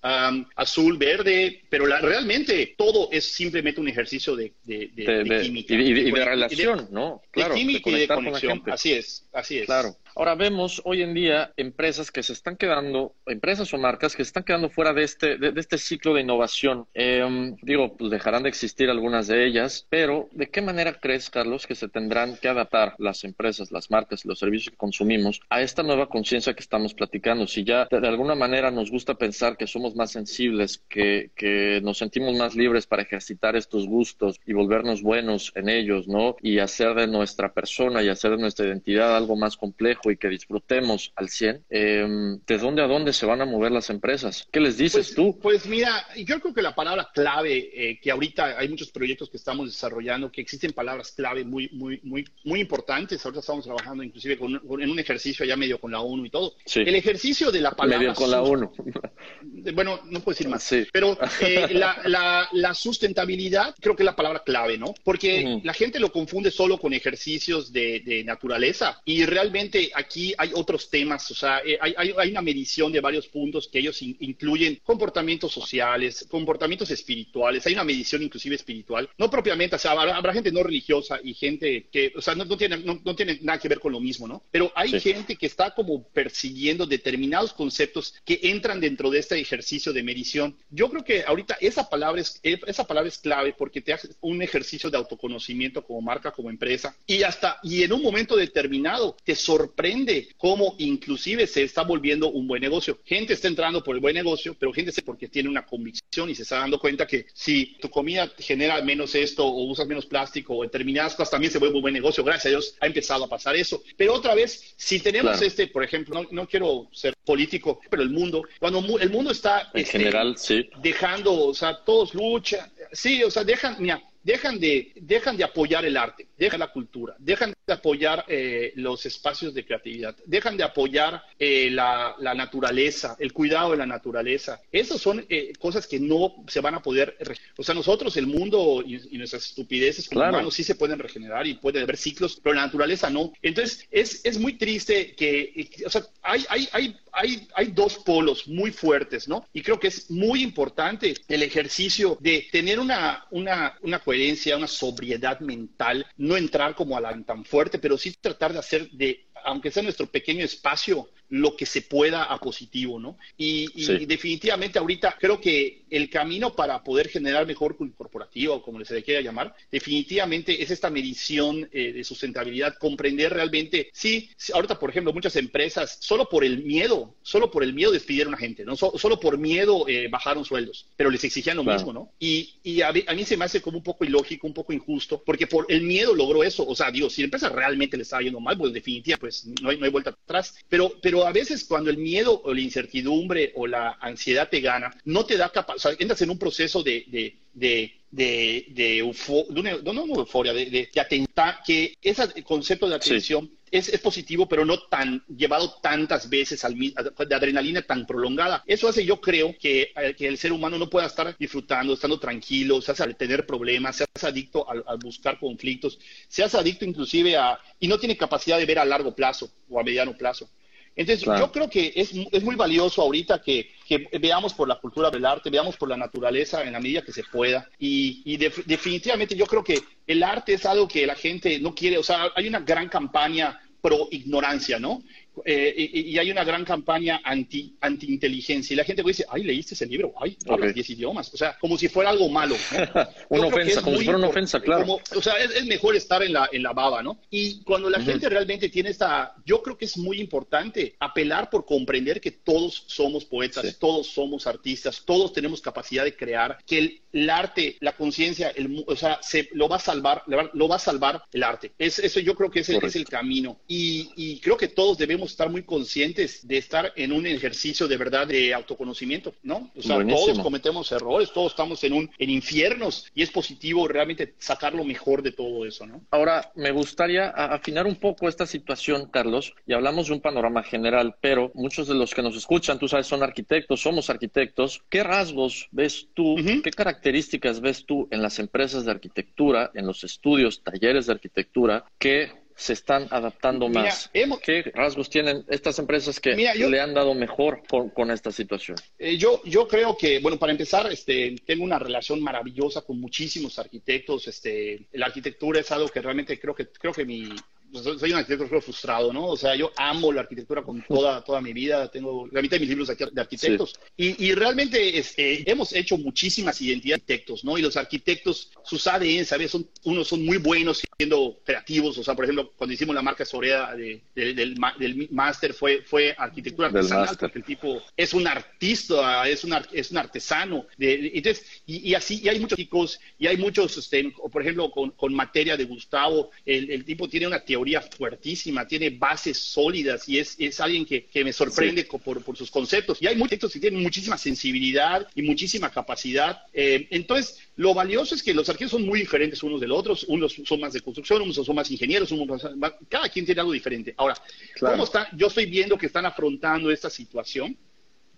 Speaker 2: azul, verde, pero la, realmente todo es simplemente un ejercicio de, química.
Speaker 1: Y, de, relación, ¿no?
Speaker 2: Claro, de química y de conexión. Así es, así es.
Speaker 1: Claro. Ahora vemos hoy en día empresas que se están quedando, empresas o marcas que se están quedando fuera de este, de, este ciclo de innovación. Em, digo, pues dejarán de existir algunas de ellas, pero ¿de qué manera crees, Carlos, que se tendrán que adaptar las empresas, las marcas y los servicios que consumimos a esta nueva conciencia que estamos platicando? Si ya de, alguna manera nos gusta pensar que somos más sensibles, que, que nos sentimos más libres para ejercitar estos gustos y volvernos buenos en ellos, ¿no? Y hacer de nuestra persona y hacer de nuestra identidad algo más complejo y que disfrutemos al 100, em, ¿de dónde a dónde se van a mover las empresas? ¿Qué les dices
Speaker 2: pues,
Speaker 1: tú?
Speaker 2: Pues mira, yo creo que la palabra clave, eh, que ahorita hay muchos proyectos que estamos desarrollando, que existen palabras clave muy, muy, muy, muy importantes. Ahorita estamos trabajando inclusive con, en un ejercicio ya medio con la ONU y todo. El ejercicio de la palabra...
Speaker 1: Medio con la ONU.
Speaker 2: bueno, no puedo decir más. Pero eh, la, la, sustentabilidad creo que es la palabra clave, ¿no? Porque la gente lo confunde solo con ejercicios de, de naturaleza y realmente aquí hay otros temas, o sea, eh, hay, hay, una medición de varios puntos que ellos incluyen comportamientos sociales, comportamientos espirituales, hay una medición inclusive espiritual, no propiamente, o sea, habrá, gente no religiosa y gente que, o sea, no, no tiene, no, no, tiene nada que ver con lo mismo, ¿no? Pero hay gente que está como persiguiendo determinados conceptos que entran dentro de este ejercicio de medición. Yo creo que ahorita esa palabra es, esa palabra es clave porque te hace un ejercicio de autoconocimiento como marca, como empresa, y hasta, y en un momento determinado te sorprende cómo inclusive se está volviendo un buen negocio. Gente está entrando por el buen negocio, pero gente porque tiene una convicción y se está dando cuenta que si tu comida genera menos esto o usas menos plástico o determinadas cosas también se vuelve un buen negocio. Gracias a Dios ha empezado a pasar eso. Pero otra vez, si tenemos este, por ejemplo, no, quiero ser político, pero el mundo, cuando el mundo está
Speaker 1: en
Speaker 2: este,
Speaker 1: general, sí.
Speaker 2: dejando, o sea, todos luchan, sí, o sea, dejan, mira, dejan de, dejan de apoyar el arte, dejan la cultura, dejan de apoyar eh, los espacios de creatividad, dejan de apoyar eh, la, naturaleza, el cuidado de la naturaleza. Esas son eh, cosas que no se van a poder, o sea, nosotros, el mundo y, nuestras estupideces como humanos sí se pueden regenerar y puede haber ciclos, pero la naturaleza no. Entonces, es, es muy triste que, o sea, hay, hay, hay hay, hay dos polos muy fuertes, ¿no? Y creo que es muy importante el ejercicio de tener una, una, una coherencia, una sobriedad mental, no entrar como a la tan fuerte, pero sí tratar de hacer de aunque sea nuestro pequeño espacio, lo que se pueda a positivo, ¿no? Y, definitivamente ahorita creo que el camino para poder generar mejor corporativo, como les se quiera llamar, definitivamente es esta medición eh, de sustentabilidad, comprender realmente, sí, ahorita por ejemplo muchas empresas solo por el miedo, solo por el miedo despidieron a gente, ¿no? solo por miedo eh, bajaron sueldos, pero les exigían lo mismo, ¿no? Y, a, mí se me hace como un poco ilógico, un poco injusto, porque por el miedo logró eso, o sea, digo, si la empresa realmente le estaba yendo mal, pues definitivamente pues no hay, no hay vuelta atrás, pero, pero a veces cuando el miedo o la incertidumbre o la ansiedad te gana, no te da capacidad, o sea, entras en un proceso de, de, de de, de, euforia, de, de, atentar, que ese concepto de atención es, es, positivo, pero no tan llevado tantas veces al, de adrenalina tan prolongada. Eso hace, yo creo, que, eh, que el ser humano no pueda estar disfrutando, estando tranquilo, se hace tener problemas, se hace adicto a, buscar conflictos, se hace adicto inclusive a, y no tiene capacidad de ver a largo plazo o a mediano plazo. Entonces, yo creo que es, es muy valioso ahorita que, que, veamos por la cultura del arte, veamos por la naturaleza en la medida que se pueda. Y, y definitivamente yo creo que el arte es algo que la gente no quiere, o sea, hay una gran campaña pro ignorancia, ¿no? Eh, y, hay una gran campaña anti, anti inteligencia y la gente dice, ay, leíste ese libro, ay, hablas 10 idiomas, o sea, como si fuera algo malo.
Speaker 1: una ofensa, como si fuera una ofensa, claro.
Speaker 2: o sea, es, mejor estar en la, en la baba, ¿no? Y cuando la gente realmente tiene esta, yo creo que es muy importante apelar por comprender que todos somos poetas, todos somos artistas, todos tenemos capacidad de crear, que el, el arte, la conciencia, o sea, se, lo va a salvar, lo va a salvar el arte. Es, eso yo creo que es el, es el camino. Y, y, creo que todos debemos estar muy conscientes de estar en un ejercicio de verdad de autoconocimiento, ¿no? O sea, todos cometemos errores, todos estamos en un en infiernos y es positivo realmente sacar lo mejor de todo eso, ¿no?
Speaker 1: Ahora, me gustaría afinar un poco esta situación, Carlos, y hablamos de un panorama general, pero muchos de los que nos escuchan, tú sabes, son arquitectos, somos arquitectos. ¿Qué rasgos ves tú, qué características ves tú en las empresas de arquitectura, en los estudios, talleres de arquitectura, que se están adaptando más? ¿Qué rasgos tienen estas empresas que le han dado mejor con, esta situación?
Speaker 2: Eh, yo, yo creo que, bueno, para empezar, este, tengo una relación maravillosa con muchísimos arquitectos. Este, la arquitectura es algo que realmente creo que, creo que mi, soy un arquitecto frustrado, ¿no? O sea, yo amo la arquitectura con toda, toda mi vida, tengo la mitad de mis libros de arquitectos y, y, realmente este, hemos hecho muchísimas identidades de arquitectos, ¿no? Y los arquitectos, sus ADN, ¿sabes? Son, unos son muy buenos siendo creativos, o sea, por ejemplo, cuando hicimos la marca Sorea de, del, del máster fue, fue arquitectura artesanal, porque el tipo es un artista, es un, es un artesano. De, entonces, y, y, así, y hay muchos chicos, y hay muchos, este, por ejemplo, con, con materia de Gustavo, el, el tipo tiene una teoría fuertísima, tiene bases sólidas y es, es alguien que, que me sorprende por, por, sus conceptos. Y hay muchos textos que tienen muchísima sensibilidad y muchísima capacidad. Eh, entonces, lo valioso es que los arquitectos son muy diferentes unos de los otros. Unos son más de construcción, unos son más ingenieros, unos cada quien tiene algo diferente. Ahora, ¿cómo está? Yo estoy viendo que están afrontando esta situación.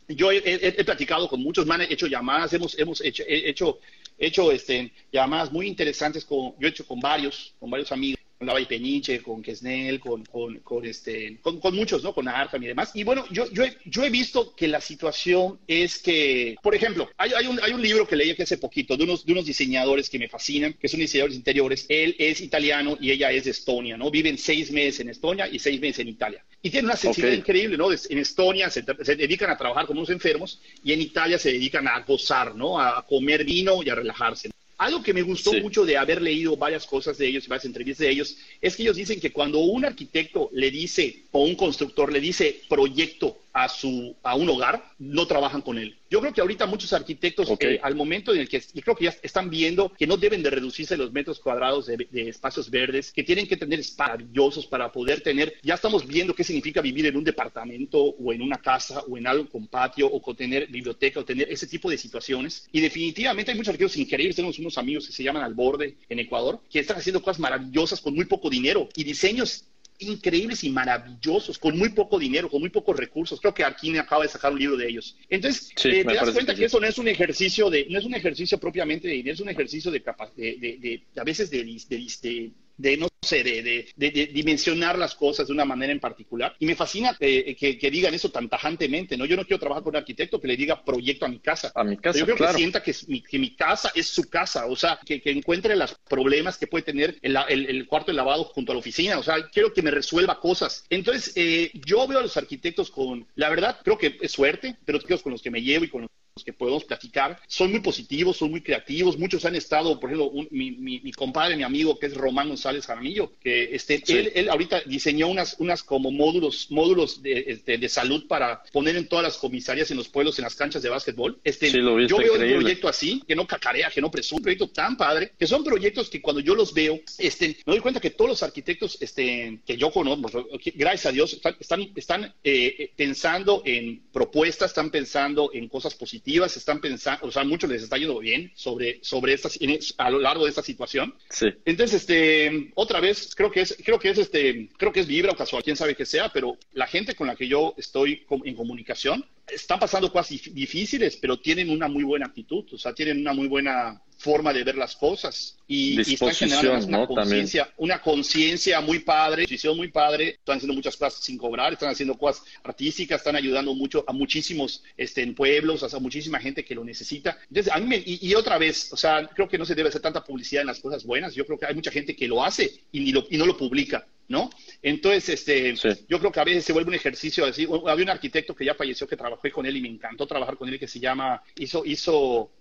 Speaker 2: Yo he, he, platicado con muchos, me han hecho llamadas, hemos, hemos hecho, hecho, hecho este, llamadas muy interesantes, con, yo he hecho con varios, con varios amigos con Lava y Peniche, con Kesnel, con, con, con este, con, con, muchos, ¿no? Con Arkham y demás. Y bueno, yo, yo, he, yo he visto que la situación es que, por ejemplo, hay, hay, un, hay un libro que leí aquí hace poquito de unos, de unos diseñadores que me fascinan, que son diseñadores interiores. Él es italiano y ella es de Estonia, ¿no? Viven seis meses en Estonia y seis meses en Italia. Y tienen una sensibilidad increíble, ¿no? En Estonia se, se, dedican a trabajar como unos enfermos y en Italia se dedican a gozar, ¿no? A comer vino y a relajarse. Algo que me gustó mucho de haber leído varias cosas de ellos, varias entrevistas de ellos, es que ellos dicen que cuando un arquitecto le dice, o un constructor le dice proyecto a, su, a un hogar, no trabajan con él. Yo creo que ahorita muchos arquitectos, eh, al momento en el que, yo creo que ya están viendo que no deben de reducirse los metros cuadrados de, espacios verdes, que tienen que tener espacios maravillosos para poder tener, ya estamos viendo qué significa vivir en un departamento o en una casa o en algo con patio o con tener biblioteca o tener ese tipo de situaciones. Y definitivamente hay muchos arquitectos increíbles, tenemos unos amigos que se llaman Al Borde en Ecuador, que están haciendo cosas maravillosas con muy poco dinero y diseños increíbles y maravillosos, con muy poco dinero, con muy pocos recursos. Creo que Arkine acaba de sacar un libro de ellos. Entonces, eh, te das cuenta que, eso no es un ejercicio de, no es un ejercicio propiamente de dinero, es un ejercicio de, de, de, de a veces de, de, de no sé, de, de, dimensionar las cosas de una manera en particular. Y me fascina que, que, digan eso tan tajantemente, ¿no? Yo no quiero trabajar con un arquitecto que le diga proyecto a mi casa.
Speaker 1: A mi casa,
Speaker 2: Yo creo
Speaker 1: que
Speaker 2: sienta que, mi, que mi casa es su casa, o sea, que, encuentre los problemas que puede tener el, el, el, cuarto de lavado junto a la oficina, o sea, quiero que me resuelva cosas. Entonces, eh, yo veo a los arquitectos con, la verdad, creo que es suerte, pero con los que me llevo y con los que podemos platicar son muy positivos, son muy creativos. Muchos han estado, por ejemplo, mi, mi, mi, compadre, mi amigo, que es Román González Jaramillo, que este, él, él, ahorita diseñó unas, unas como módulos, módulos de, este, de, salud para poner en todas las comisarias, en los pueblos, en las canchas de básquetbol. Este, yo veo un proyecto así, que no cacarea, que no presume, un proyecto tan padre, que son proyectos que cuando yo los veo, este, me doy cuenta que todos los arquitectos este, que yo conozco, gracias a Dios, están, están, están eh, pensando en propuestas, están pensando en cosas positivas están pensando, o sea, muchos les está yendo bien sobre, sobre estas, a lo largo de esta situación.
Speaker 1: Sí.
Speaker 2: Entonces, este, otra vez, creo que es, creo que es, este, creo que es vibra o casual, quién sabe qué sea, pero la gente con la que yo estoy en comunicación están pasando cosas difíciles, pero tienen una muy buena actitud, o sea, tienen una muy buena forma de ver las cosas y, y están generando una conciencia, una conciencia muy padre, muy padre, están haciendo muchas cosas sin cobrar, están haciendo cosas artísticas, están ayudando mucho a muchísimos este, en pueblos, a muchísima gente que lo necesita. Entonces, a mí me, y, y, otra vez, o sea, creo que no se debe hacer tanta publicidad en las cosas buenas, yo creo que hay mucha gente que lo hace y, ni lo, y no lo publica. ¿No? Entonces, este, yo creo que a veces se vuelve un ejercicio así. Había un arquitecto que ya falleció que trabajé con él y me encantó trabajar con él que se llama, hizo, hizo,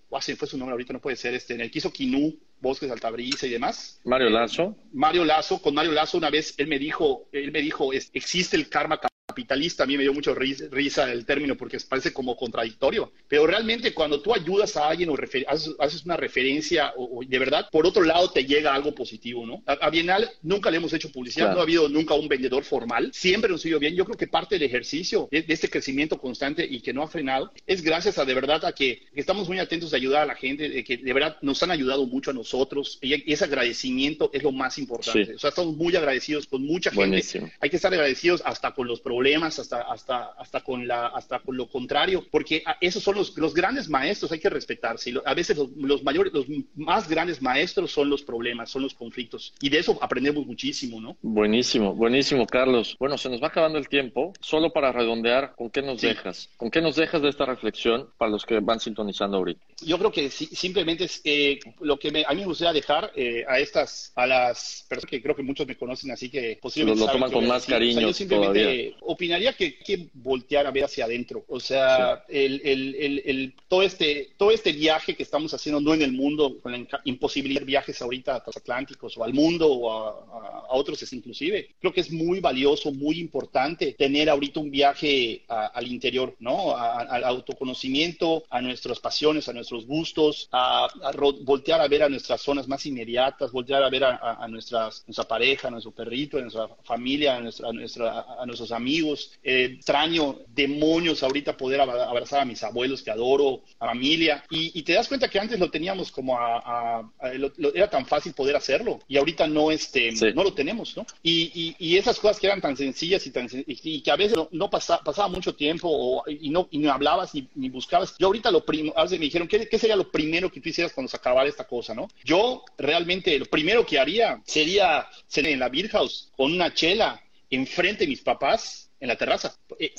Speaker 2: oh, fue su nombre ahorita, no puede ser, este, en el que hizo Quinú, Bosques de Altabrisa y demás.
Speaker 1: Mario Lazo.
Speaker 2: Mario Lazo, con Mario Lazo una vez él me dijo, él me dijo, existe el karma capitalista, a mí me dio mucho risa el término porque parece como contradictorio, pero realmente cuando tú ayudas a alguien o haces, una referencia o, de verdad, por otro lado te llega algo positivo, ¿no? A, Bienal nunca le hemos hecho publicidad, no ha habido nunca un vendedor formal, siempre nos ha ido bien. Yo creo que parte del ejercicio de, este crecimiento constante y que no ha frenado es gracias a de verdad a que, estamos muy atentos de ayudar a la gente, de que de verdad nos han ayudado mucho a nosotros y, ese agradecimiento es lo más importante. O sea, estamos muy agradecidos con mucha gente. Hay que estar agradecidos hasta con los problemas hasta, hasta, hasta, con, la, hasta con lo contrario, porque esos son los, los grandes maestros, hay que respetarse. A veces los, mayores, los más grandes maestros son los problemas, son los conflictos, y de eso aprendemos muchísimo, ¿no?
Speaker 1: Buenísimo, buenísimo, Carlos. Bueno, se nos va acabando el tiempo. Solo para redondear, ¿con qué nos dejas? ¿Con qué nos dejas de esta reflexión para los que van sintonizando ahorita?
Speaker 2: Yo creo que simplemente es eh, lo que me, a mí me gustaría dejar eh, a estas, a las personas que creo que muchos me conocen, así que
Speaker 1: posiblemente lo, toman con más cariño. yo
Speaker 2: simplemente opinaría que hay que voltear a ver hacia adentro. O sea, el, el, el, todo, este, todo este viaje que estamos haciendo, no en el mundo, con la imposibilidad de viajes ahorita a transatlánticos o al mundo o a, otros es inclusive, creo que es muy valioso, muy importante tener ahorita un viaje al interior, ¿no? al autoconocimiento, a nuestras pasiones, a nuestros gustos, a, voltear a ver a nuestras zonas más inmediatas, voltear a ver a, nuestras, nuestra pareja, a nuestro perrito, a nuestra familia, a, nuestra, a nuestros amigos eh, extraño, demonios ahorita poder abrazar a mis abuelos que adoro, a familia, y, te das cuenta que antes lo teníamos como a, era tan fácil poder hacerlo, y ahorita no, este, no lo tenemos, ¿no? Y, esas cosas que eran tan sencillas y, tan, y que a veces no, pasaba mucho tiempo y, no, y no hablabas ni, ni buscabas. Yo ahorita lo primero, a veces me dijeron, ¿qué, ¿qué, sería lo primero que tú hicieras cuando se acabara esta cosa, no? Yo realmente lo primero que haría sería ser en la Beer House con una chela enfrente de mis papás en la terraza, eh,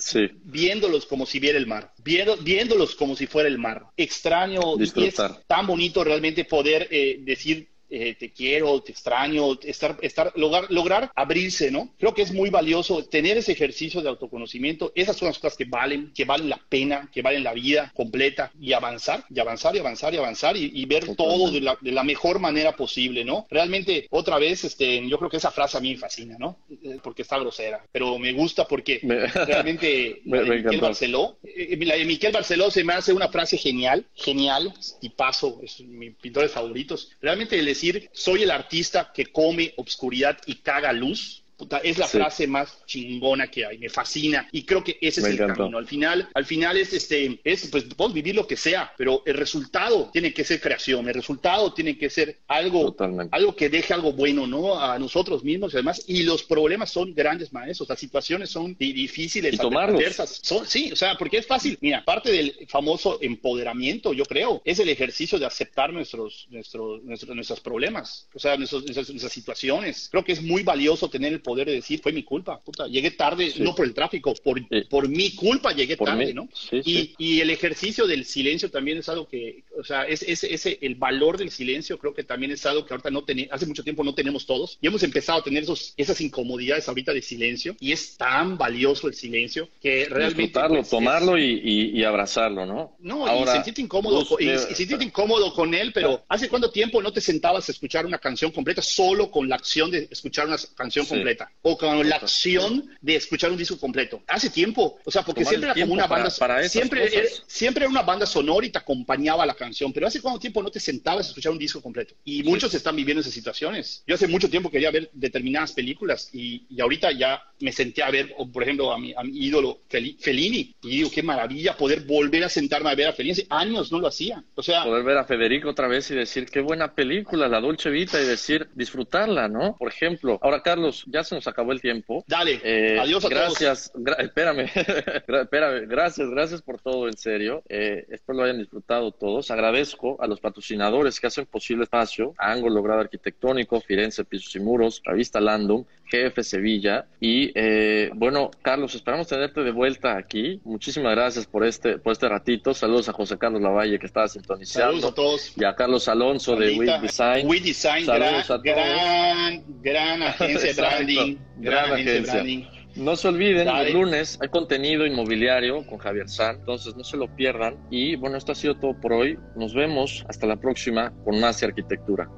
Speaker 2: viéndolos como si viera el mar, viendo, viéndolos como si fuera el mar. Extraño, y es tan bonito realmente poder eh, decir eh, te quiero, te extraño, estar, estar, lograr, lograr abrirse, ¿no? Creo que es muy valioso tener ese ejercicio de autoconocimiento. Esas son las cosas que valen, que valen la pena, que valen la vida completa y avanzar, y avanzar, y avanzar, y avanzar, y, ver todo de la, de la, mejor manera posible, ¿no? Realmente, otra vez, este, yo creo que esa frase a mí me fascina, ¿no? Eh, porque está grosera, pero me gusta porque realmente me, Miquel Barceló, eh, la de Miquel Barceló se me hace una frase genial, genial, y paso, es mis pintores favoritos. Realmente el soy el artista que come obscuridad y caga luz, es la frase más chingona que hay, me fascina. Y creo que ese es el camino. Al final, al final es este, es pues podemos vivir lo que sea, pero el resultado tiene que ser creación, el resultado tiene que ser algo, algo que deje algo bueno, ¿no? A nosotros mismos y además, y los problemas son grandes maestros, las situaciones son difíciles,
Speaker 1: y adversas,
Speaker 2: son, sí, o sea, porque es fácil. Mira, parte del famoso empoderamiento, yo creo, es el ejercicio de aceptar nuestros, nuestros, nuestros, nuestros problemas, o sea, nuestras, nuestras situaciones. Creo que es muy valioso tener el poder de decir, fue mi culpa, puta, llegué tarde, no por el tráfico, por, por mi culpa llegué tarde, ¿no? y, y, el ejercicio del silencio también es algo que, o sea, es, ese, el valor del silencio creo que también es algo que ahorita no tenemos, hace mucho tiempo no tenemos todos, y hemos empezado a tener esos, esas incomodidades ahorita de silencio, y es tan valioso el silencio que realmente...
Speaker 1: Disfrutarlo, pues, tomarlo y, y, abrazarlo, ¿no?
Speaker 2: No, y sentirte incómodo, y, sentirte incómodo con él, pero ¿hace cuánto tiempo no te sentabas a escuchar una canción completa solo con la acción de escuchar una canción completa? O con la acción de escuchar un disco completo. Hace tiempo, o sea, porque siempre era como una banda, siempre, era, siempre era una banda sonora y te acompañaba la canción, pero hace cuánto tiempo no te sentabas a escuchar un disco completo. Y muchos están viviendo esas situaciones. Yo hace mucho tiempo quería ver determinadas películas y, y ahorita ya me senté a ver, por ejemplo, a mi, a mi ídolo Fellini y digo, qué maravilla poder volver a sentarme a ver a Fellini. Hace años no lo hacía. O sea,
Speaker 1: poder ver a Federico otra vez y decir, qué buena película, La Dolce Vita, y decir, disfrutarla, ¿no? Por ejemplo, ahora Carlos, ya se nos acabó el tiempo.
Speaker 2: Dale, eh, adiós a
Speaker 1: gracias, espérame, espérame, gracias, gracias por todo, en serio. Eh, espero lo hayan disfrutado todos. Agradezco a los patrocinadores que hacen posible espacio, a Ángulo Logrado Arquitectónico, Firenze Pisos y Muros, Revista Landum, GF Sevilla. Y eh, bueno, Carlos, esperamos tenerte de vuelta aquí. Muchísimas gracias por este, por este ratito. Saludos a José Carlos Lavalle que estaba sintonizando.
Speaker 2: Saludos a todos.
Speaker 1: Y a Carlos Alonso de We Design.
Speaker 2: We Design, Saludos gran, a todos. gran, gran agencia de branding branding, gran, agencia. Branding.
Speaker 1: No se olviden, el lunes hay contenido inmobiliario con Javier San, entonces no se lo pierdan. Y bueno, esto ha sido todo por hoy. Nos vemos hasta la próxima con más arquitectura.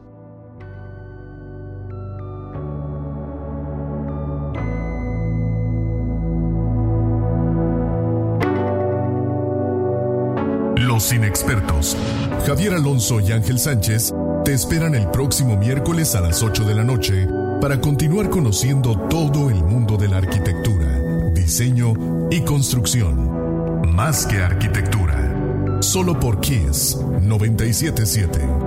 Speaker 3: Los inexpertos, Javier Alonso y Ángel Sánchez, te esperan el próximo miércoles a las 8 de la noche para continuar conociendo todo el mundo de la arquitectura, diseño y construcción. Más que arquitectura. Solo por Kiss 977.